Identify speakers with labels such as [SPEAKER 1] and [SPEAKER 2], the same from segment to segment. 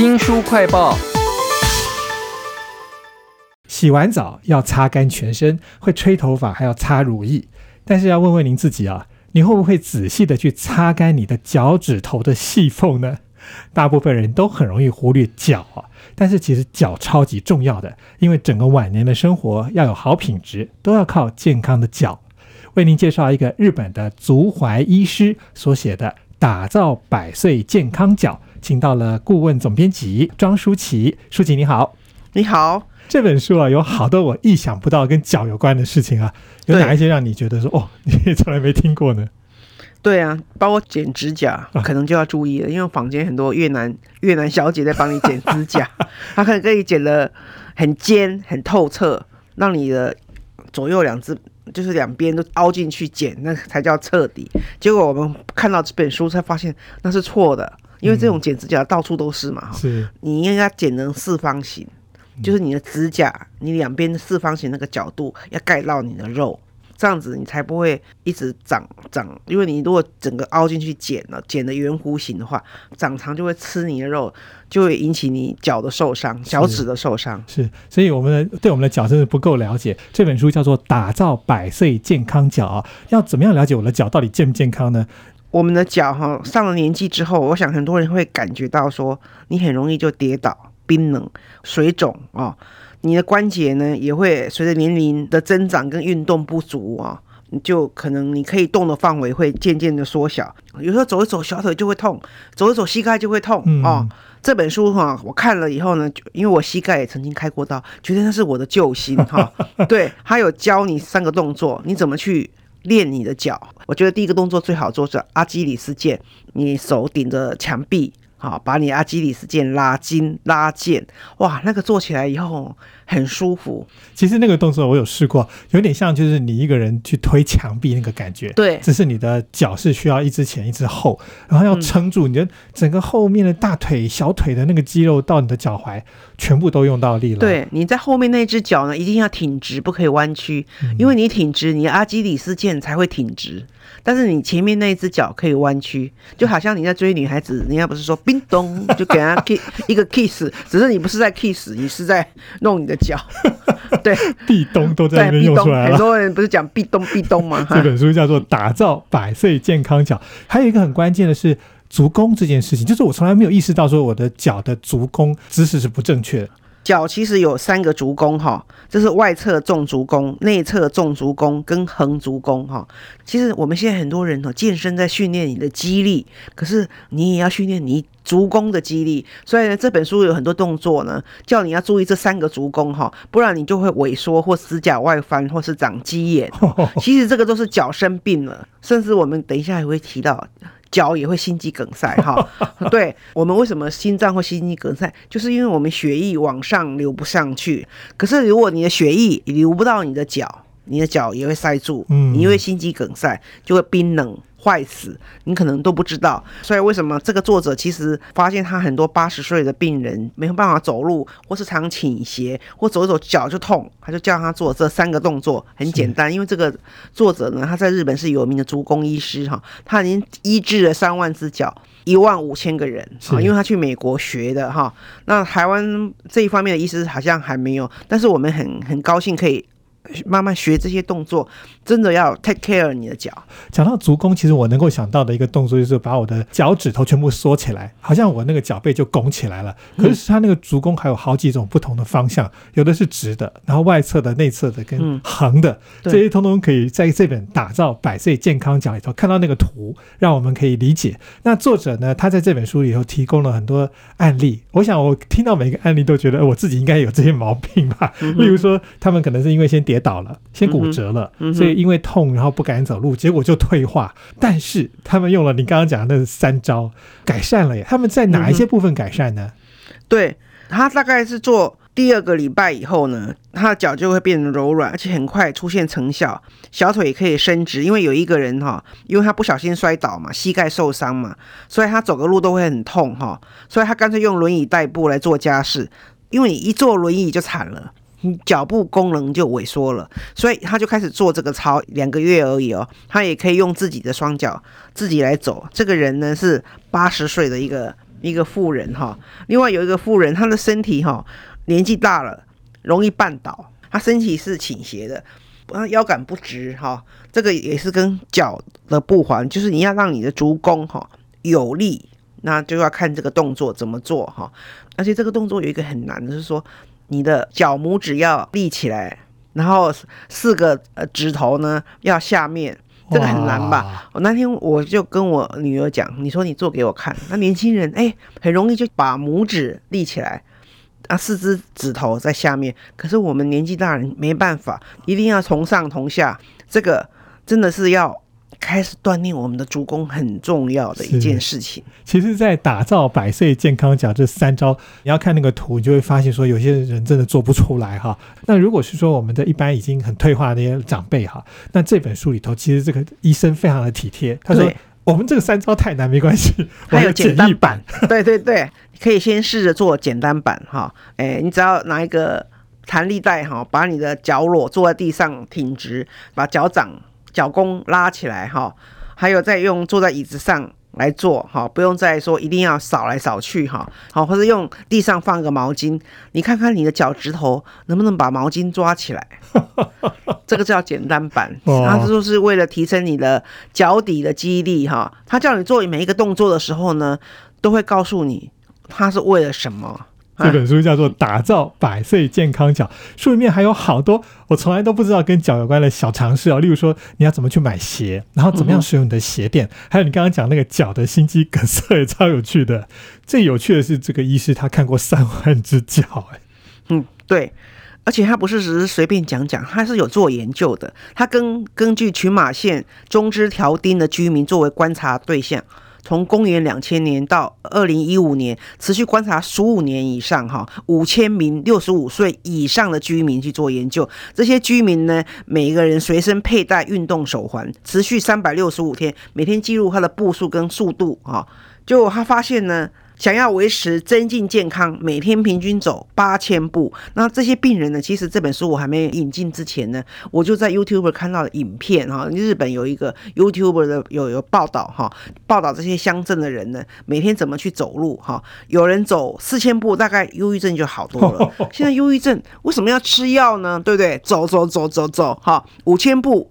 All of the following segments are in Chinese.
[SPEAKER 1] 新书快报。
[SPEAKER 2] 洗完澡要擦干全身，会吹头发还要擦乳液。但是要问问您自己啊，你会不会仔细的去擦干你的脚趾头的细缝呢？大部分人都很容易忽略脚啊，但是其实脚超级重要的，因为整个晚年的生活要有好品质，都要靠健康的脚。为您介绍一个日本的足踝医师所写的《打造百岁健康脚》，请到了顾问总编辑庄舒淇。舒淇你好，
[SPEAKER 3] 你好。
[SPEAKER 2] 这本书啊，有好多我意想不到跟脚有关的事情啊，有哪一些让你觉得说哦，你从来没听过呢？
[SPEAKER 3] 对啊，包括剪指甲，可能就要注意了，因为坊间很多越南越南小姐在帮你剪指甲，她可能可以剪的很尖、很透彻，让你的左右两只就是两边都凹进去剪，那才叫彻底。结果我们看到这本书才发现那是错的，因为这种剪指甲到处都是嘛，
[SPEAKER 2] 是
[SPEAKER 3] 你应该剪成四方形。就是你的指甲，你两边的四方形那个角度要盖到你的肉，这样子你才不会一直长长。因为你如果整个凹进去剪了，剪的圆弧形的话，长长就会吃你的肉，就会引起你脚的受伤，脚趾的受伤。
[SPEAKER 2] 是，所以我们的对我们的脚真的不够了解。这本书叫做《打造百岁健康脚》，要怎么样了解我的脚到底健不健康呢？
[SPEAKER 3] 我们的脚哈，上了年纪之后，我想很多人会感觉到说，你很容易就跌倒。冰冷、水肿啊，你的关节呢也会随着年龄的增长跟运动不足啊，就可能你可以动的范围会渐渐的缩小。有时候走一走小腿就会痛，走一走膝盖就会痛啊。这本书哈，我看了以后呢，因为我膝盖也曾经开过刀，觉得那是我的救星哈。对，他有教你三个动作，你怎么去练你的脚？我觉得第一个动作最好做是阿基里斯腱，你手顶着墙壁。好，把你阿基里斯腱拉筋拉腱，哇，那个做起来以后很舒服。
[SPEAKER 2] 其实那个动作我有试过，有点像就是你一个人去推墙壁那个感觉。
[SPEAKER 3] 对，
[SPEAKER 2] 只是你的脚是需要一只前一只后，然后要撑住你的整个后面的大腿、小腿的那个肌肉到你的脚踝，全部都用到力了。
[SPEAKER 3] 对，你在后面那只脚呢，一定要挺直，不可以弯曲，因为你挺直，你阿基里斯腱才会挺直。但是你前面那一只脚可以弯曲，就好像你在追女孩子，人家不是说冰咚 就给人家 kiss 一个 kiss，只是你不是在 kiss，你是在弄你的脚。对，
[SPEAKER 2] 壁咚都在那边用出来
[SPEAKER 3] 了。很多人不是讲壁咚壁咚吗？
[SPEAKER 2] 这本书叫做《打造百岁健康脚》，还有一个很关键的是足弓这件事情，就是我从来没有意识到说我的脚的足弓姿势是不正确的。
[SPEAKER 3] 脚其实有三个足弓哈，这是外侧纵足弓、内侧纵足弓跟横足弓哈。其实我们现在很多人哦，健身在训练你的肌力，可是你也要训练你足弓的肌力。所以呢，这本书有很多动作呢，叫你要注意这三个足弓哈，不然你就会萎缩或指甲外翻或是长鸡眼。其实这个都是脚生病了，甚至我们等一下也会提到。脚也会心肌梗塞哈，对我们为什么心脏会心肌梗塞，就是因为我们血液往上流不上去。可是如果你的血液流不到你的脚，你的脚也会塞住，嗯，你因为心肌梗塞就会冰冷。坏死，你可能都不知道。所以为什么这个作者其实发现他很多八十岁的病人没有办法走路，或是常倾斜，或走一走脚就痛，他就叫他做这三个动作，很简单。因为这个作者呢，他在日本是有名的足弓医师哈，他已经医治了三万只脚，一万五千个人啊，因为他去美国学的哈。那台湾这一方面的医师好像还没有，但是我们很很高兴可以。慢慢学这些动作，真的要 take care 你的脚。
[SPEAKER 2] 讲到足弓，其实我能够想到的一个动作就是把我的脚趾头全部缩起来，好像我那个脚背就拱起来了。可是它那个足弓还有好几种不同的方向，有的是直的，然后外侧的、内侧的跟横的，这些通通可以在这本打造百岁健康脚里头看到那个图，让我们可以理解。那作者呢，他在这本书里头提供了很多案例。我想我听到每个案例都觉得我自己应该有这些毛病吧。例如说，他们可能是因为先跌倒了，先骨折了，所以因为痛，然后不敢走路，结果就退化。但是他们用了你刚刚讲的那三招，改善了耶。他们在哪一些部分改善呢？
[SPEAKER 3] 对他大概是做第二个礼拜以后呢，他的脚就会变得柔软，而且很快出现成效。小腿可以伸直，因为有一个人哈，因为他不小心摔倒嘛，膝盖受伤嘛，所以他走个路都会很痛哈，所以他干脆用轮椅代步来做家事，因为你一坐轮椅就惨了。脚部功能就萎缩了，所以他就开始做这个操，两个月而已哦。他也可以用自己的双脚自己来走。这个人呢是八十岁的一个一个妇人哈，另外有一个妇人，她的身体哈年纪大了，容易绊倒，她身体是倾斜的，腰杆不直哈，这个也是跟脚的不环，就是你要让你的足弓哈有力，那就要看这个动作怎么做哈，而且这个动作有一个很难的是说，你的脚拇指要立起来，然后四个呃指头呢要下面。这个很难吧？我那天我就跟我女儿讲，你说你做给我看。那年轻人哎，很容易就把拇指立起来，啊，四只指头在下面。可是我们年纪大人没办法，一定要从上同下。这个真的是要。开始锻炼我们的足弓很重要的一件事情。
[SPEAKER 2] 其实，在打造百岁健康脚这三招，你要看那个图，你就会发现说，有些人真的做不出来哈。那如果是说我们的一般已经很退化的那些长辈哈，那这本书里头其实这个医生非常的体贴，他说我们这个三招太难，没关系，
[SPEAKER 3] 还有
[SPEAKER 2] 简
[SPEAKER 3] 单版。对对对，可以先试着做简单版哈。哎，你只要拿一个弹力带哈，把你的脚裸坐在地上挺直，把脚掌。脚弓拉起来哈，还有再用坐在椅子上来做哈，不用再说一定要扫来扫去哈，好或者用地上放个毛巾，你看看你的脚趾头能不能把毛巾抓起来，这个叫简单版，它就是为了提升你的脚底的肌力哈。他叫你做每一个动作的时候呢，都会告诉你他是为了什么。
[SPEAKER 2] 这本书叫做《打造百岁健康脚》，书里面还有好多我从来都不知道跟脚有关的小常识哦。例如说，你要怎么去买鞋，然后怎么样使用你的鞋垫，还有你刚刚讲那个脚的心肌梗塞也 超有趣的。最有趣的是，这个医师他看过三万只脚，哎，
[SPEAKER 3] 嗯，对，而且他不是只是随便讲讲，他是有做研究的。他根根据群马县中支条町的居民作为观察对象。从公元两千年到二零一五年，持续观察十五年以上，哈，五千名六十五岁以上的居民去做研究。这些居民呢，每一个人随身佩戴运动手环，持续三百六十五天，每天记录他的步数跟速度，哈，就他发现呢。想要维持增进健康，每天平均走八千步。那这些病人呢？其实这本书我还没引进之前呢，我就在 YouTube 看到了影片哈。日本有一个 YouTube 的有有报道哈，报道这些乡镇的人呢，每天怎么去走路哈。有人走四千步，大概忧郁症就好多了。现在忧郁症为什么要吃药呢？对不对？走走走走走哈，五千步。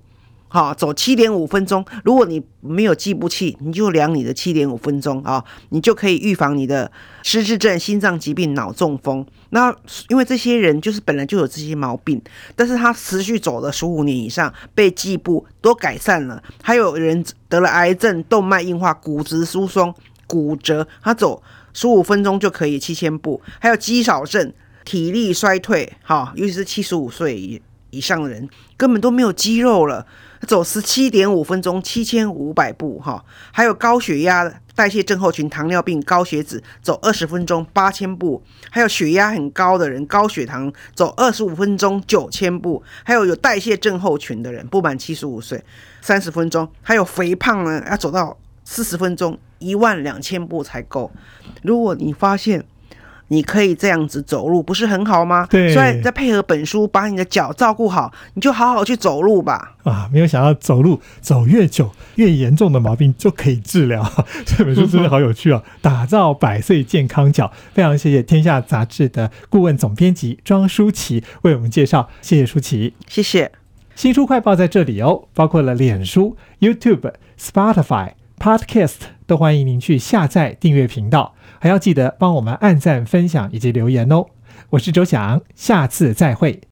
[SPEAKER 3] 好，走七点五分钟。如果你没有计步器，你就量你的七点五分钟啊，你就可以预防你的失智症、心脏疾病、脑中风。那因为这些人就是本来就有这些毛病，但是他持续走了十五年以上，被计步都改善了。还有人得了癌症、动脉硬化、骨质疏松、骨折，他走十五分钟就可以七千步。还有肌少症、体力衰退，哈，尤其是七十五岁以上的人，根本都没有肌肉了。走十七点五分钟，七千五百步哈，还有高血压、代谢症候群、糖尿病、高血脂，走二十分钟八千步；还有血压很高的人，高血糖，走二十五分钟九千步；还有有代谢症候群的人，不满七十五岁，三十分钟；还有肥胖呢，要走到四十分钟，一万两千步才够。如果你发现，你可以这样子走路，不是很好吗？
[SPEAKER 2] 对，
[SPEAKER 3] 所以再配合本书，把你的脚照顾好，你就好好去走路吧。
[SPEAKER 2] 啊，没有想到走路走越久，越严重的毛病就可以治疗。这本书真的好有趣哦！打造百岁健康脚，非常谢谢天下杂志的顾问总编辑庄舒淇为我们介绍，谢谢舒淇，
[SPEAKER 3] 谢谢。
[SPEAKER 2] 新书快报在这里哦，包括了脸书、YouTube、Spotify、Podcast，都欢迎您去下载订阅频道。还要记得帮我们按赞、分享以及留言哦！我是周翔，下次再会。